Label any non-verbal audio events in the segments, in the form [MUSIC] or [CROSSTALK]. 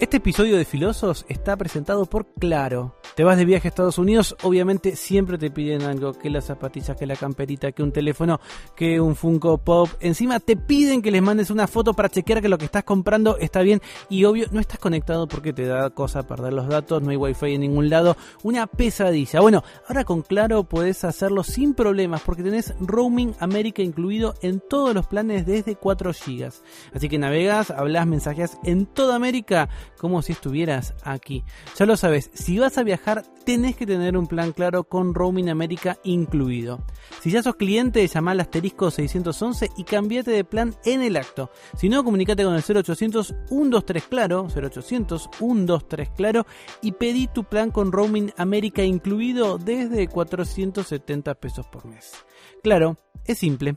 Este episodio de Filosos está presentado por Claro. Te vas de viaje a Estados Unidos, obviamente siempre te piden algo, que las zapatillas, que la camperita, que un teléfono, que un Funko Pop. Encima te piden que les mandes una foto para chequear que lo que estás comprando está bien y obvio no estás conectado porque te da cosa perder los datos, no hay wifi en ningún lado, una pesadilla. Bueno, ahora con Claro puedes hacerlo sin problemas porque tenés Roaming América incluido en todos los planes desde 4 GB. Así que navegas, hablas, mensajes en toda América como si estuvieras aquí. Ya lo sabes, si vas a viajar tenés que tener un plan claro con Roaming América incluido. Si ya sos cliente, llama al asterisco 611 y cambiate de plan en el acto. Si no, comunícate con el 0800 123 claro, 0800 123 claro y pedí tu plan con Roaming América incluido desde 470 pesos por mes. Claro, es simple.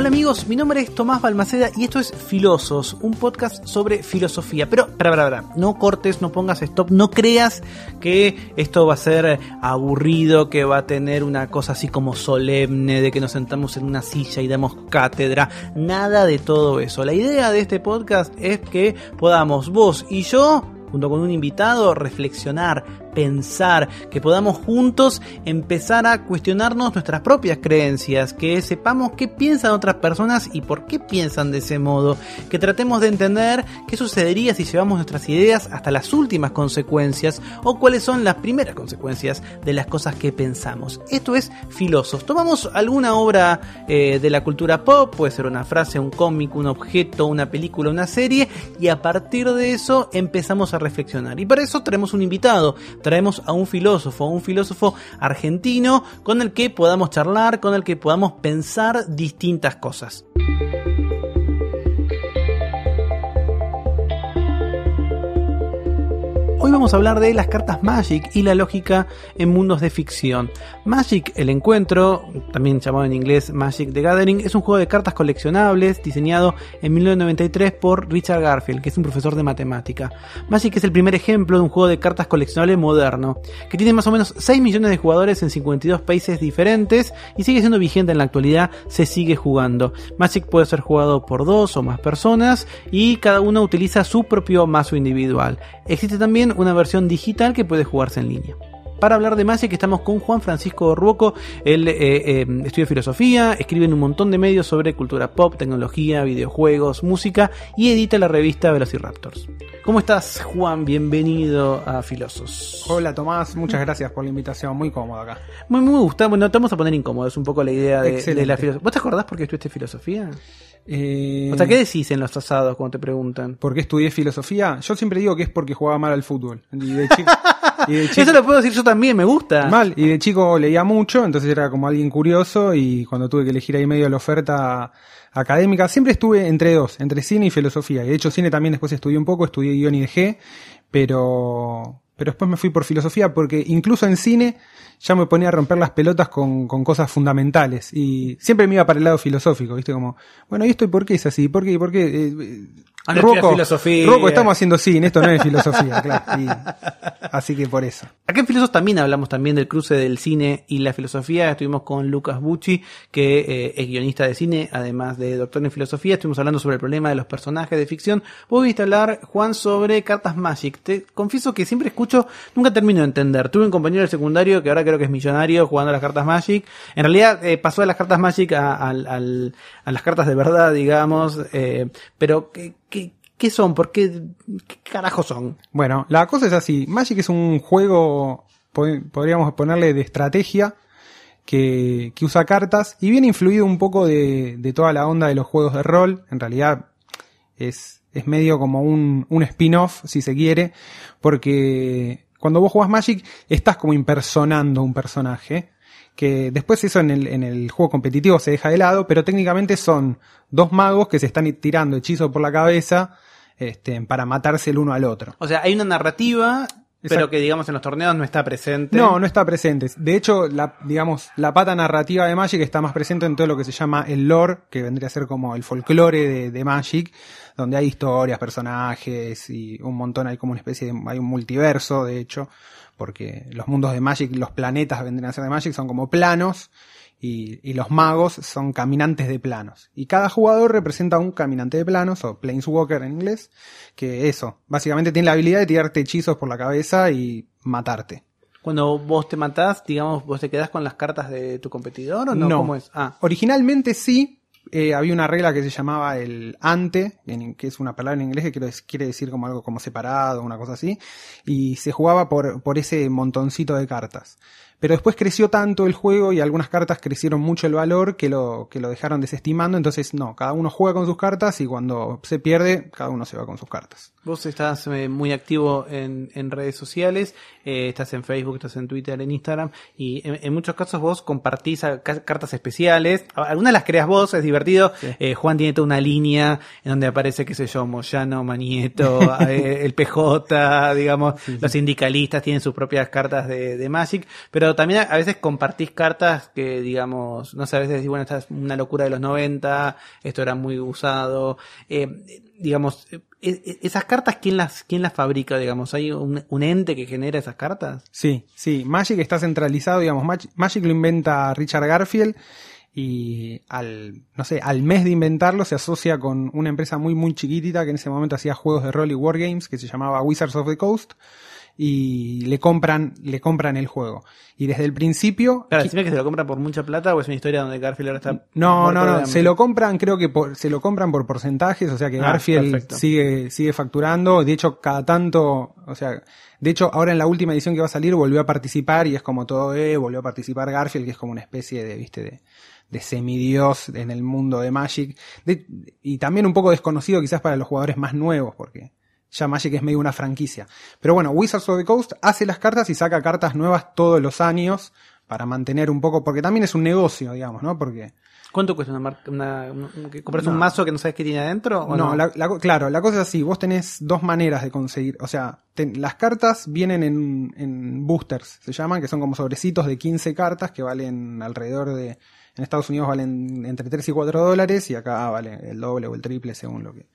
Hola amigos, mi nombre es Tomás Balmaceda y esto es Filosos, un podcast sobre filosofía. Pero, para, para, para, no cortes, no pongas stop, no creas que esto va a ser aburrido, que va a tener una cosa así como solemne, de que nos sentamos en una silla y damos cátedra, nada de todo eso. La idea de este podcast es que podamos vos y yo junto con un invitado, reflexionar, pensar, que podamos juntos empezar a cuestionarnos nuestras propias creencias, que sepamos qué piensan otras personas y por qué piensan de ese modo, que tratemos de entender qué sucedería si llevamos nuestras ideas hasta las últimas consecuencias o cuáles son las primeras consecuencias de las cosas que pensamos. Esto es Filosos. Tomamos alguna obra eh, de la cultura pop, puede ser una frase, un cómic, un objeto, una película, una serie, y a partir de eso empezamos a reflexionar. Y para eso tenemos un invitado traemos a un filósofo, un filósofo argentino con el que podamos charlar, con el que podamos pensar distintas cosas. Hoy vamos a hablar de las cartas Magic y la lógica en mundos de ficción. Magic, el encuentro, también llamado en inglés Magic the Gathering, es un juego de cartas coleccionables diseñado en 1993 por Richard Garfield, que es un profesor de matemática. Magic es el primer ejemplo de un juego de cartas coleccionables moderno, que tiene más o menos 6 millones de jugadores en 52 países diferentes y sigue siendo vigente en la actualidad, se sigue jugando. Magic puede ser jugado por dos o más personas y cada uno utiliza su propio mazo individual. Existe también una versión digital que puede jugarse en línea. Para hablar de Magic estamos con Juan Francisco Ruoco, él eh, eh, estudia filosofía, escribe en un montón de medios sobre cultura pop, tecnología, videojuegos, música y edita la revista Velociraptors. ¿Cómo estás Juan? Bienvenido a Filosos. Hola Tomás, muchas gracias por la invitación, muy cómodo acá. Muy, muy me gusta, bueno, te vamos a poner incómodo, es un poco la idea de, de la filosofía. ¿Vos te acordás por qué estudiaste filosofía? Eh, O sea, ¿qué decís en los asados cuando te preguntan? ¿Por qué estudié filosofía? Yo siempre digo que es porque jugaba mal al fútbol. Y de chico, [LAUGHS] y de chico- Eso lo puedo decir yo también, me gusta. mal, y de chico leía mucho, entonces era como alguien curioso y cuando tuve que elegir ahí medio la oferta académica, siempre estuve entre dos, entre cine y filosofía. Y de hecho cine también después estudié un poco, estudié guion y dejé, pero, pero después me fui por filosofía porque incluso en cine ya me ponía a romper las pelotas con, con cosas fundamentales y siempre me iba para el lado filosófico, ¿viste? Como, bueno, ¿y esto y por qué es así? ¿Por qué? ¿Y por qué? Eh, eh, Ah, no estudias filosofía. Rocco, estamos haciendo cine, esto no es filosofía, [LAUGHS] claro. Y- así que por eso. Acá en Filosos también hablamos también del cruce del cine y la filosofía. Estuvimos con Lucas Bucci, que eh, es guionista de cine, además de doctor en filosofía. Estuvimos hablando sobre el problema de los personajes de ficción. Vos viste hablar, Juan, sobre cartas Magic. Te confieso que siempre escucho, nunca termino de entender. Tuve un compañero del secundario que ahora creo que es millonario jugando a las cartas Magic. En realidad eh, pasó de las cartas Magic a, las cartas de verdad, digamos. eh, pero, ¿qué, qué, qué son? ¿Por qué? ¿Qué carajo son? Bueno, la cosa es así. Magic es un juego, po- podríamos ponerle de estrategia, que, que usa cartas y viene influido un poco de, de toda la onda de los juegos de rol. En realidad es, es medio como un, un spin-off, si se quiere, porque cuando vos jugás Magic estás como impersonando un personaje. Que después eso en el, en el juego competitivo se deja de lado, pero técnicamente son dos magos que se están tirando hechizos por la cabeza este, para matarse el uno al otro. O sea, hay una narrativa Pero que digamos en los torneos no está presente. No, no está presente. De hecho, la, digamos, la pata narrativa de Magic está más presente en todo lo que se llama el lore, que vendría a ser como el folclore de, de Magic, donde hay historias, personajes y un montón, hay como una especie de, hay un multiverso, de hecho, porque los mundos de Magic, los planetas vendrían a ser de Magic, son como planos, y, y, los magos son caminantes de planos. Y cada jugador representa un caminante de planos, o planeswalker en inglés, que eso, básicamente tiene la habilidad de tirarte hechizos por la cabeza y matarte. Cuando vos te matás, digamos, vos te quedás con las cartas de tu competidor o no? No. ¿Cómo es? Ah, Originalmente sí, eh, había una regla que se llamaba el ante, en- que es una palabra en inglés que quiere, quiere decir como algo como separado, una cosa así, y se jugaba por, por ese montoncito de cartas. Pero después creció tanto el juego y algunas cartas crecieron mucho el valor que lo, que lo dejaron desestimando, entonces no, cada uno juega con sus cartas y cuando se pierde, cada uno se va con sus cartas. vos estás eh, muy activo en, en redes sociales, eh, estás en Facebook, estás en Twitter, en Instagram, y en, en muchos casos vos compartís a- ca- cartas especiales. Algunas las creas vos, es divertido. Eh, Juan tiene toda una línea en donde aparece, qué sé yo, Moyano, Manieto, [LAUGHS] eh, el PJ, digamos, los sindicalistas tienen sus propias cartas de, de Magic, pero también a, veces compartís cartas que, digamos, no sé, a veces decís, bueno, esta es una locura de los 90, esto era muy usado. Eh, digamos, eh, eh, esas cartas, ¿quién las, quién las fabrica, digamos? ¿Hay un, ente que genera esas cartas? Sí, sí, Magic está centralizado, digamos, Mag- Magic lo inventa Richard Garfield y al, no sé, al mes de inventarlo se asocia con una empresa muy muy chiquitita que en ese momento hacía juegos de rol y wargames que se llamaba Wizards of the Coast y le compran, le compran el juego. Y desde el principio, Claro, decime que se lo compran por mucha plata o es una historia donde Garfield ahora está... no, no, no, se lo compran, creo que por, se lo compran por porcentajes, o sea que Ah, Garfield perfecto. sigue, sigue facturando, de hecho cada tanto, o sea, de hecho ahora en la última edición que va a salir volvió a participar y es como todo, eh, volvió a participar Garfield, que es como una especie de, viste, de, de semidios en el mundo de Magic, De- y también un poco desconocido quizás para los jugadores más nuevos, porque ya Magic es medio una franquicia. Pero bueno, Wizards of the Coast hace las cartas y saca cartas nuevas todos los años para mantener un poco, porque también es un negocio, digamos, ¿no? Porque ¿Cuánto cuesta una marca? Una, ¿Compras No. un mazo que no sabes qué tiene adentro? ¿o no, no? la- la claro, la cosa es así, vos tenés dos maneras de conseguir, o sea, ten- las cartas vienen en, en boosters, se llaman, que son como sobrecitos de 15 cartas que valen alrededor de, en Estados Unidos valen entre 3 y 4 dólares y acá vale el doble o el triple según lo que...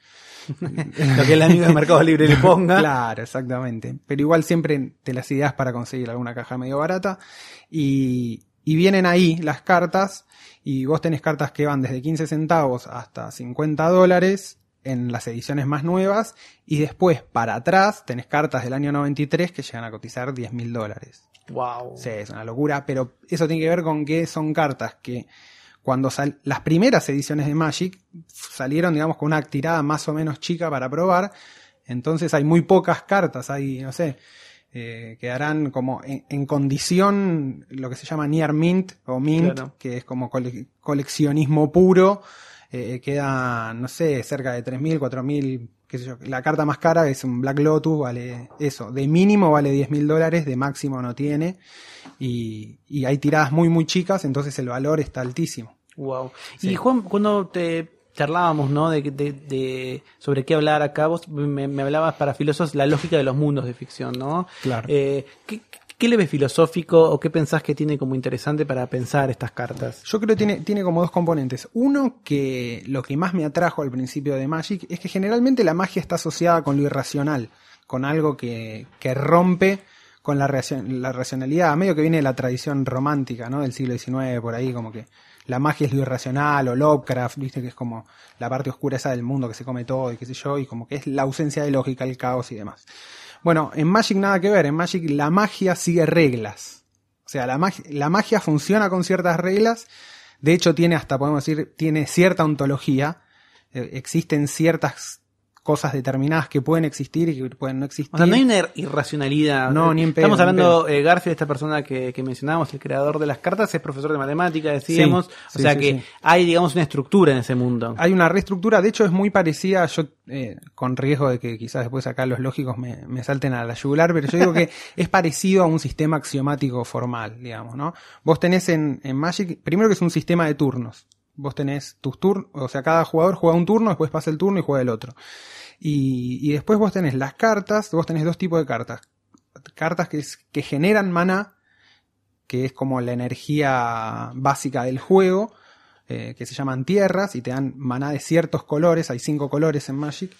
[LAUGHS] lo que el amigo de Mercado Libre le ponga. Claro, exactamente. Pero igual siempre te las ideas para conseguir alguna caja medio barata. Y, y vienen ahí las cartas. Y vos tenés cartas que van desde 15 centavos hasta 50 dólares en las ediciones más nuevas. Y después, para atrás, tenés cartas del año 93 que llegan a cotizar 10 mil dólares. Wow. Sí, es una locura, pero eso tiene que ver con que son cartas que cuando sal las primeras ediciones de Magic salieron, digamos, con una tirada más o menos chica para probar, entonces hay muy pocas cartas, hay, no sé, eh, quedarán como en, en condición lo que se llama near mint o mint, Claro. que es como cole- coleccionismo puro, eh, queda, no sé, cerca de 3.000, 4.000, qué sé yo. La carta más cara es un Black Lotus, vale eso. De mínimo vale 10.000 dólares, de máximo no tiene. Y, y hay tiradas muy, muy chicas, entonces el valor está altísimo. Wow. Sí. Y Juan, cuando te charlábamos, ¿no? De, de, de sobre qué hablar acá, vos me, me hablabas para filósofos la lógica de los mundos de ficción, ¿no? Claro. Eh, ¿qué, ¿Qué le ves filosófico o qué pensás que tiene como interesante para pensar estas cartas? Yo creo que tiene, tiene como dos componentes. Uno, que lo que más me atrajo al principio de Magic es que generalmente la magia está asociada con lo irracional, con algo que, que rompe con la, la racionalidad, medio que viene de la tradición romántica, ¿no? Del siglo XIX, por ahí, como que la magia es lo irracional, o Lovecraft, viste que es como la parte oscura esa del mundo que se come todo y qué sé yo, y como que es la ausencia de lógica, el caos y demás. Bueno, en Magic nada que ver, en Magic la magia sigue reglas. O sea, la magia, la magia funciona con ciertas reglas. De hecho, tiene hasta, podemos decir, tiene cierta ontología. Eh, existen ciertas cosas determinadas que pueden existir y que pueden no existir. O sea, no hay una ir- irracionalidad. No, ni en pedo, Estamos hablando, eh, Garfield, esta persona que, que mencionábamos, el creador de las cartas, es profesor de matemática, decíamos. Sí, o sí, sea sí, que hay, digamos, una estructura en ese mundo. Hay una reestructura, de hecho es muy parecida, yo eh, con riesgo de que quizás después acá los lógicos me, me salten a la yugular, pero yo digo que [LAUGHS] es parecido a un sistema axiomático formal, digamos, ¿no? Vos tenés en, en Magic, primero que es un sistema de turnos. Vos tenés tus turnos, o sea, cada jugador juega un turno, después pasa el turno y juega el otro. Y, y después vos tenés las cartas, vos tenés dos tipos de cartas. cartas que, es- que generan mana, que es como la energía básica del juego, eh, que se llaman tierras y te dan maná de ciertos colores, hay cinco colores en Magic.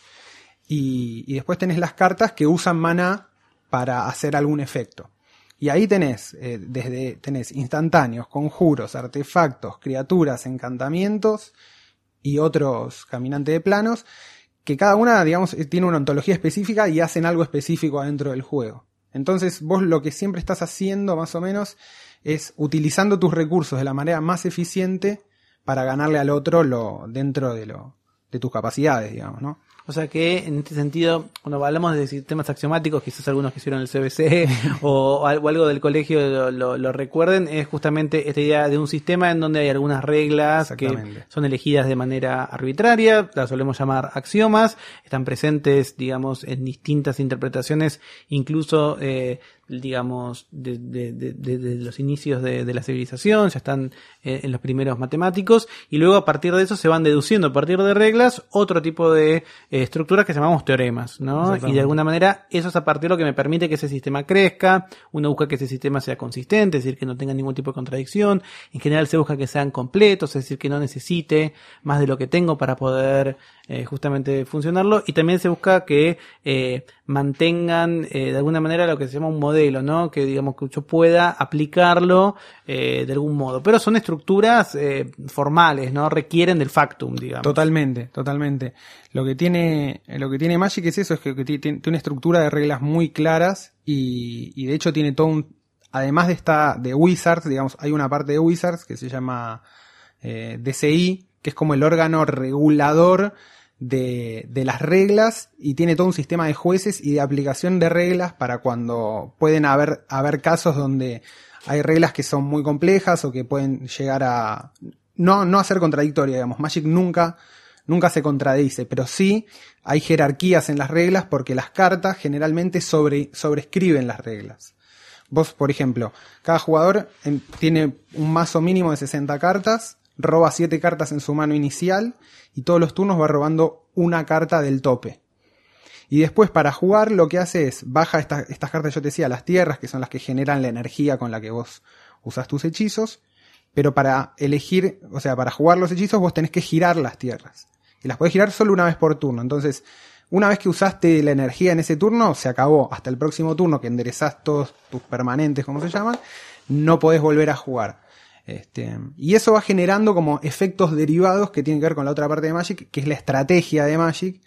Y, y después tenés las cartas que usan maná para hacer algún efecto. Y ahí tenés, eh, desde, tenés instantáneos, conjuros, artefactos, criaturas, encantamientos y otros caminantes de planos, que cada una, digamos, eh, tiene una ontología específica y hacen algo específico adentro del juego. Entonces vos lo que siempre estás haciendo, más o menos, es utilizando tus recursos de la manera más eficiente para ganarle al otro lo, dentro de lo, de tus capacidades, digamos, ¿no? O sea que en este sentido, cuando hablamos de sistemas axiomáticos, quizás algunos que hicieron el CBC [LAUGHS] o, o algo del colegio lo, lo- lo recuerden, es justamente esta idea de un sistema en donde hay algunas reglas que son elegidas de manera arbitraria, las solemos llamar axiomas, están presentes, digamos, en distintas interpretaciones, incluso, eh, digamos, de, de- de- de- los inicios de, de la civilización, ya están eh, en los primeros matemáticos, y luego a partir de eso se van deduciendo a partir de reglas otro tipo de eh, estructuras que llamamos teoremas, ¿no? Y de alguna manera eso es a partir de lo que me permite que ese sistema crezca, uno busca que ese sistema sea consistente, es decir, que no tenga ningún tipo de contradicción, en general se busca que sean completos, es decir, que no necesite más de lo que tengo para poder eh, justamente funcionarlo, y también se busca que eh, mantengan de alguna manera lo que se llama un modelo, ¿no? Que digamos que yo pueda aplicarlo de algún modo, pero son estructuras formales, ¿no? Requieren del factum, digamos. Totalmente, totalmente. Lo que tiene, lo que tiene Magic es eso, es que, que ti- tiene, una estructura de reglas muy claras y, de hecho tiene todo un, además de esta, de Wizards, digamos, hay una parte de Wizards que se llama eh, DCI, que es como el órgano regulador de, las reglas y tiene todo un sistema de jueces y de aplicación de reglas para cuando pueden haber, haber casos donde hay reglas que son muy complejas o que pueden llegar a no, no a ser contradictorias, digamos. Magic nunca, nunca se contradice, pero sí hay jerarquías en las reglas porque las cartas generalmente sobre, sobrescriben las reglas. Vos, por ejemplo, cada jugador em, tiene un mazo mínimo de 60 cartas, roba 7 cartas en su mano inicial y todos los turnos va robando una carta del tope. Y después para jugar lo que hace es baja esta- estas cartas, yo te decía, las tierras, que son las que generan la energía con la que vos usas tus hechizos, pero para elegir, o sea, para jugar los hechizos vos tenés que girar las tierras. Y las podés girar solo una vez por turno. Entonces, una vez que usaste la energía en ese turno, se acabó. Hasta el próximo turno que enderezás todos tus permanentes, como se llaman, no podés volver a jugar. Este, y eso va generando como efectos derivados que tienen que ver con la otra parte de Magic, que es la estrategia de Magic,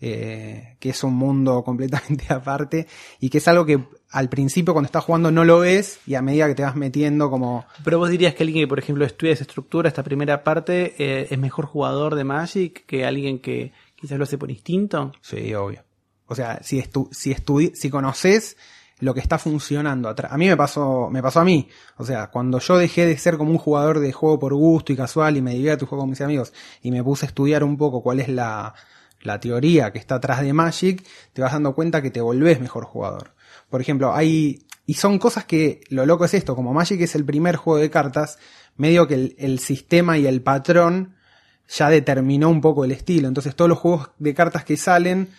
eh, que es un mundo [LAUGHS] completamente aparte y que es algo que al principio cuando estás jugando no lo ves y a medida que te vas metiendo como Pero vos dirías que alguien que, por ejemplo, estudia esa estructura, esta primera parte, eh, es mejor jugador de Magic que alguien que quizás lo hace por instinto. Sí, obvio. O sea, si estu si estudi si conoces lo que está funcionando atrás. A mí me pasó, me pasó a mí. O sea, cuando yo dejé de ser como un jugador de juego por gusto y casual y me divierto y juego con mis amigos y me puse a estudiar un poco cuál es la, la teoría que está atrás de Magic, te vas dando cuenta que te volvés mejor jugador. Por ejemplo, hay, y son cosas que, lo loco es esto, como Magic es el primer juego de cartas, medio que el, sistema y el patrón ya determinó un poco el estilo. Entonces todos los juegos de cartas que salen,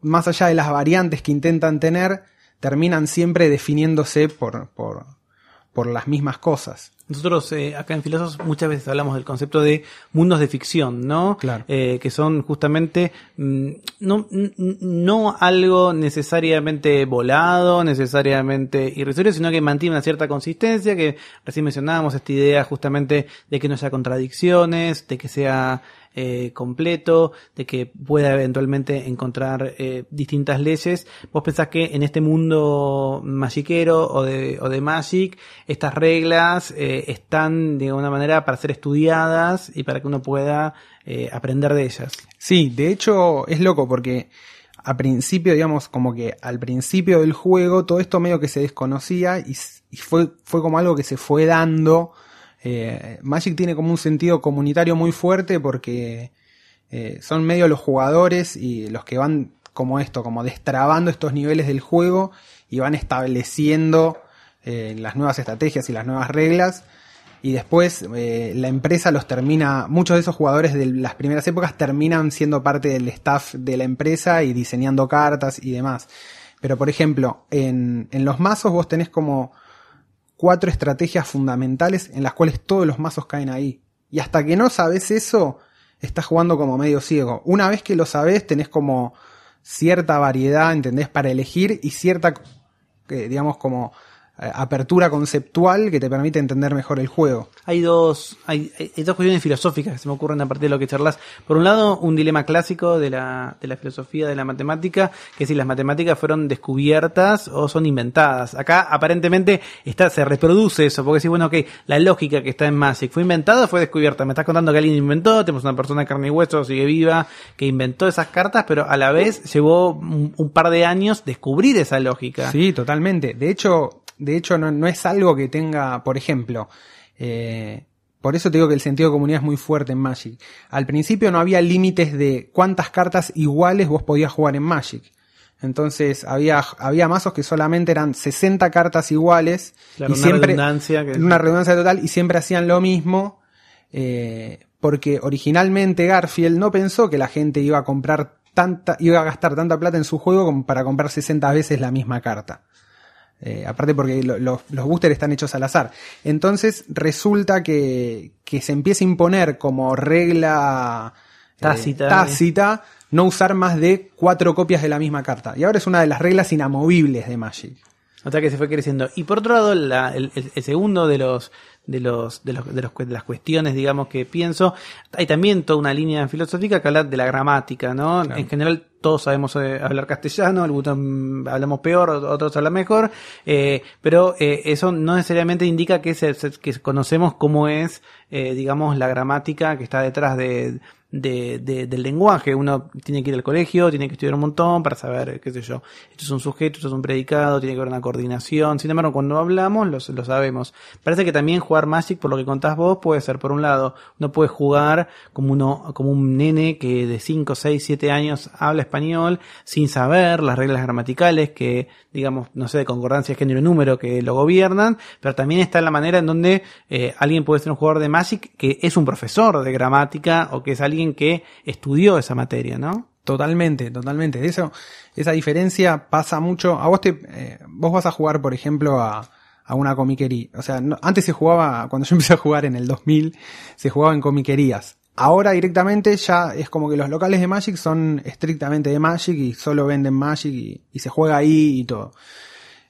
más allá de las variantes que intentan tener, terminan siempre definiéndose por, por, por las mismas cosas. Nosotros eh, acá en Filósofos muchas veces hablamos del concepto de mundos de ficción, ¿no? Claro. Eh, que son justamente mm, no, no algo necesariamente volado, necesariamente irrisorio, sino que mantiene una cierta consistencia, que recién mencionábamos esta idea justamente de que no haya contradicciones, de que sea eh, completo, de que pueda eventualmente encontrar eh, distintas leyes. Vos pensás que en este mundo magiquero o de, o de Magic, estas reglas eh, están de alguna manera para ser estudiadas y para que uno pueda eh, aprender de ellas. Sí, de hecho es loco porque a principio, digamos, como que al principio del juego todo esto medio que se desconocía y, y fue, fue como algo que se fue dando. Eh, Magic tiene como un sentido comunitario muy fuerte porque eh, son medio los jugadores y los que van como esto, como destrabando estos niveles del juego y van estableciendo eh, las nuevas estrategias y las nuevas reglas. Y después la empresa los termina, muchos de esos jugadores de las primeras épocas terminan siendo parte del staff de la empresa y diseñando cartas y demás. Pero por ejemplo, en, en los mazos vos tenés como cuatro estrategias fundamentales en las cuales todos los mazos caen ahí. Y hasta que no sabes eso, estás jugando como medio ciego. Una vez que lo sabes, tenés como cierta variedad, ¿entendés? Para elegir y cierta, eh, digamos, como apertura conceptual que te permite entender mejor el juego. Hay dos, hay, hay dos cuestiones filosóficas que se me ocurren a partir de lo que charlas. Por un lado, un dilema clásico de la, de la filosofía de la matemática, que si las matemáticas fueron descubiertas o son inventadas. Acá aparentemente está, se reproduce eso, porque si bueno, ok, la lógica que está en Magic fue inventada o fue descubierta. Me estás contando que alguien inventó, tenemos una persona de carne y hueso, sigue viva, que inventó esas cartas, pero a la vez llevó un, un par de años descubrir esa lógica. Sí, totalmente. De hecho, de hecho, no, no es algo que tenga, por ejemplo, eh, por eso te digo que el sentido de comunidad es muy fuerte en Magic. Al principio no había límites de cuántas cartas iguales vos podías jugar en Magic. Entonces había, había mazos que solamente eran 60 cartas iguales. Claro, y una siempre, redundancia que- una redundancia total y siempre hacían lo mismo. eh, porque originalmente Garfield no pensó que la gente iba a comprar tanta, iba a gastar tanta plata en su juego como para comprar 60 veces la misma carta. Eh, aparte porque lo- lo- los boosters están hechos al azar. Entonces resulta que, que se empieza a imponer como regla eh, Tácita. tácita no usar más de cuatro copias de la misma carta. Y ahora es una de las reglas inamovibles de Magic. O sea que se fue creciendo. Y por otro lado, la- el, el- el segundo de los de los, de los de los de las cuestiones, digamos, que pienso, hay también toda una línea filosófica que habla de la gramática, ¿no? Claro. En general todos sabemos eh, hablar castellano, algunos hablamos peor, otros hablan mejor, eh, pero eh, eso no necesariamente indica que, se, que conocemos cómo es, digamos, la gramática que está detrás de, de- de- del lenguaje. Uno tiene que ir al colegio, tiene que estudiar un montón para saber, qué sé yo, esto es un sujeto, esto es un predicado, tiene que haber una coordinación. Sin embargo, cuando hablamos, lo, lo sabemos. Parece que también jugar Magic, por lo que contás vos, puede ser, por un lado, uno puede jugar como uno, como un nene que de 5, 6, 7 años habla español sin saber las reglas gramaticales que, digamos, no sé, de concordancia, género y número que lo gobiernan, pero también está la manera en donde eh, alguien puede ser un jugador de Magic que es un profesor de gramática o que es alguien que estudió esa materia, ¿no? Totalmente, totalmente. Eso, esa diferencia pasa mucho. A vos te, eh, vos vas a jugar, por ejemplo, a, a una comiquería. O sea, antes se jugaba, cuando yo empecé a jugar en el 2000, se jugaba en comiquerías. Ahora directamente ya es como que los locales de Magic son estrictamente de Magic y solo venden Magic y, y se juega ahí y todo.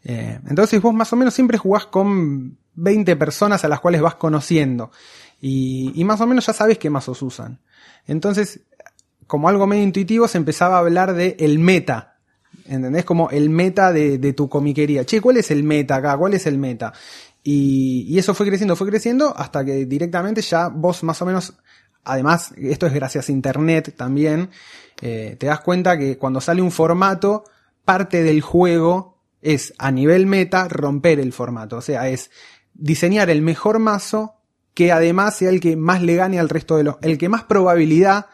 Eh, entonces vos más o menos siempre jugás con 20 personas a las cuales vas conociendo. Y, y más o menos ya sabes qué mazos usan. Entonces, como algo medio intuitivo, se empezaba a hablar de el meta. ¿Entendés? Como el meta de, tu comiquería. Che, ¿cuál es el meta acá? ¿Cuál es el meta? Y, y eso fue creciendo, fue creciendo hasta que directamente ya vos más o menos, además, esto es gracias a internet también, eh, te das cuenta que cuando sale un formato, parte del juego es a nivel meta romper el formato. O sea, es diseñar el mejor mazo que además sea el que más le gane al resto de los, el que más probabilidad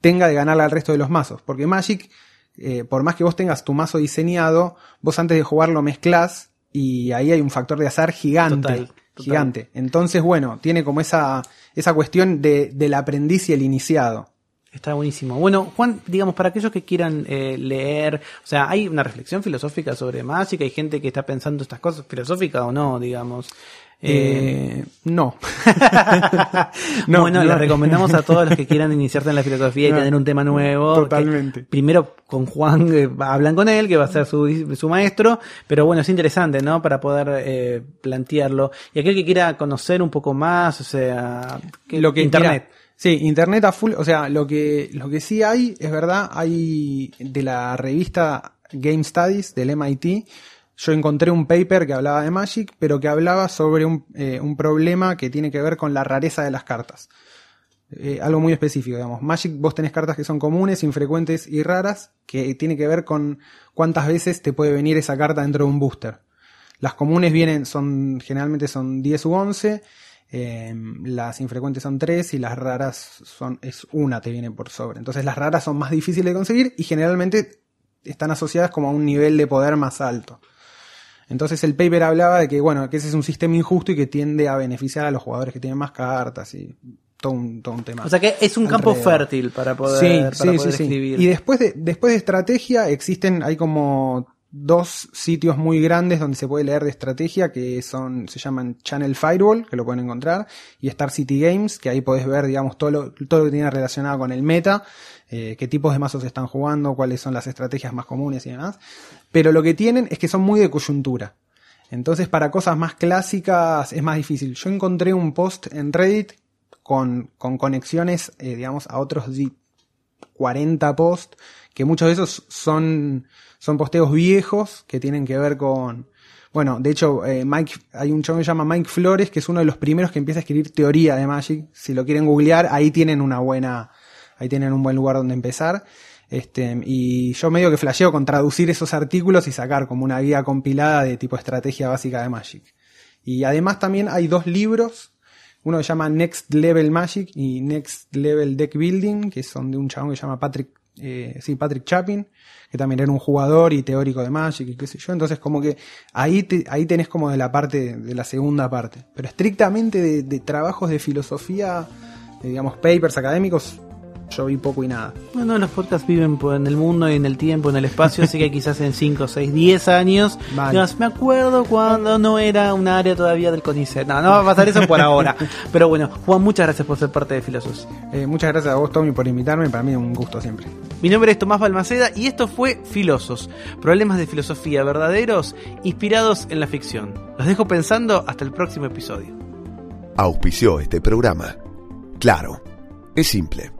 tenga de ganarle al resto de los mazos. Porque Magic, eh, por más que vos tengas tu mazo diseñado, vos antes de jugar lo mezclás y ahí hay un factor de azar gigante. Total, total. Gigante. Entonces, bueno, tiene como esa, esa cuestión de, del aprendiz y el iniciado. Está buenísimo. Bueno, Juan, digamos, para aquellos que quieran eh, leer, o sea, ¿hay una reflexión filosófica sobre Magic? ¿Hay gente que está pensando estas cosas filosóficas o no, digamos? Eh, Eh, no. [LAUGHS] [LAUGHS] No, bueno, no. les recomendamos a todos los que quieran iniciarse en la filosofía y No, tener un tema nuevo. totalmente. primero con Juan eh, hablan con él, que va a ser su, su maestro, pero bueno, es interesante, ¿no? Para poder eh, plantearlo. Y aquel que quiera conocer un poco más, o sea, que- lo que internet. mira, sí, internet a full, o sea, lo que lo que sí hay, es verdad, hay de la revista Game Studies del MIT, yo encontré un paper que hablaba de Magic, pero que hablaba sobre un, eh, un problema que tiene que ver con la rareza de las cartas. Eh, algo muy específico, digamos. Magic, vos tenés cartas que son comunes, infrecuentes y raras, que tiene que ver con cuántas veces te puede venir esa carta dentro de un booster. Las comunes vienen, son, generalmente son 10 u 11, eh, las infrecuentes son 3 y las raras son, es una te viene por sobre. Entonces las raras son más difíciles de conseguir y generalmente están asociadas como a un nivel de poder más alto. Entonces el paper hablaba de que, bueno, que ese es un sistema injusto y que tiende a beneficiar a los jugadores que tienen más cartas y todo un, todo un tema. O sea que es un campo fértil para poder, Sí, para sí, poder sí, sí. escribir. Y después de, después de estrategia existen, hay como dos sitios muy grandes donde se puede leer de estrategia que son se llaman Channel Firewall que lo pueden encontrar y Star City Games que ahí podés ver digamos todo lo, todo lo que tiene relacionado con el meta eh, qué tipos de mazos están jugando cuáles son las estrategias más comunes y demás. Pero lo que tienen es que son muy de coyuntura. Entonces para cosas más clásicas es más difícil. Yo encontré un post en Reddit con, con conexiones eh, digamos a otros 40 posts que muchos de esos son son posteos viejos que tienen que ver con, bueno, de hecho, eh, Mike, hay un show que se llama Mike Flores, que es uno de los primeros que empieza a escribir teoría de Magic. Si lo quieren googlear, ahí tienen una buena, ahí tienen un buen lugar donde empezar. Este, y yo medio que flasheo con traducir esos artículos y sacar como una guía compilada de tipo estrategia básica de Magic. Y además también hay dos libros, uno que se llama Next Level Magic y Next Level Deck Building, que son de un chabón que se llama Patrick, eh, sí, Patrick Chapin que también era un jugador y teórico de Magic y qué sé yo. Entonces como que ahí, ahí tenés como de la parte, de la segunda parte. Pero estrictamente de, de trabajos de filosofía, digamos, papers académicos, yo vi poco y nada. Bueno, los podcasts viven en el mundo y en el tiempo, en el espacio, así que [LAUGHS] quizás en 5, 6, 10 años. me acuerdo cuando no era un área todavía del CONICET. No, no va a pasar eso por ahora. [LAUGHS] Pero bueno, Juan, muchas gracias por ser parte de Filosos. Eh, muchas gracias a vos, Tommy, por invitarme. Para mí es un gusto siempre. Mi nombre es Tomás Balmaceda y esto fue Filosos, problemas de filosofía verdaderos inspirados en la ficción. Los dejo pensando hasta el próximo episodio. Auspició este programa. Claro, es simple.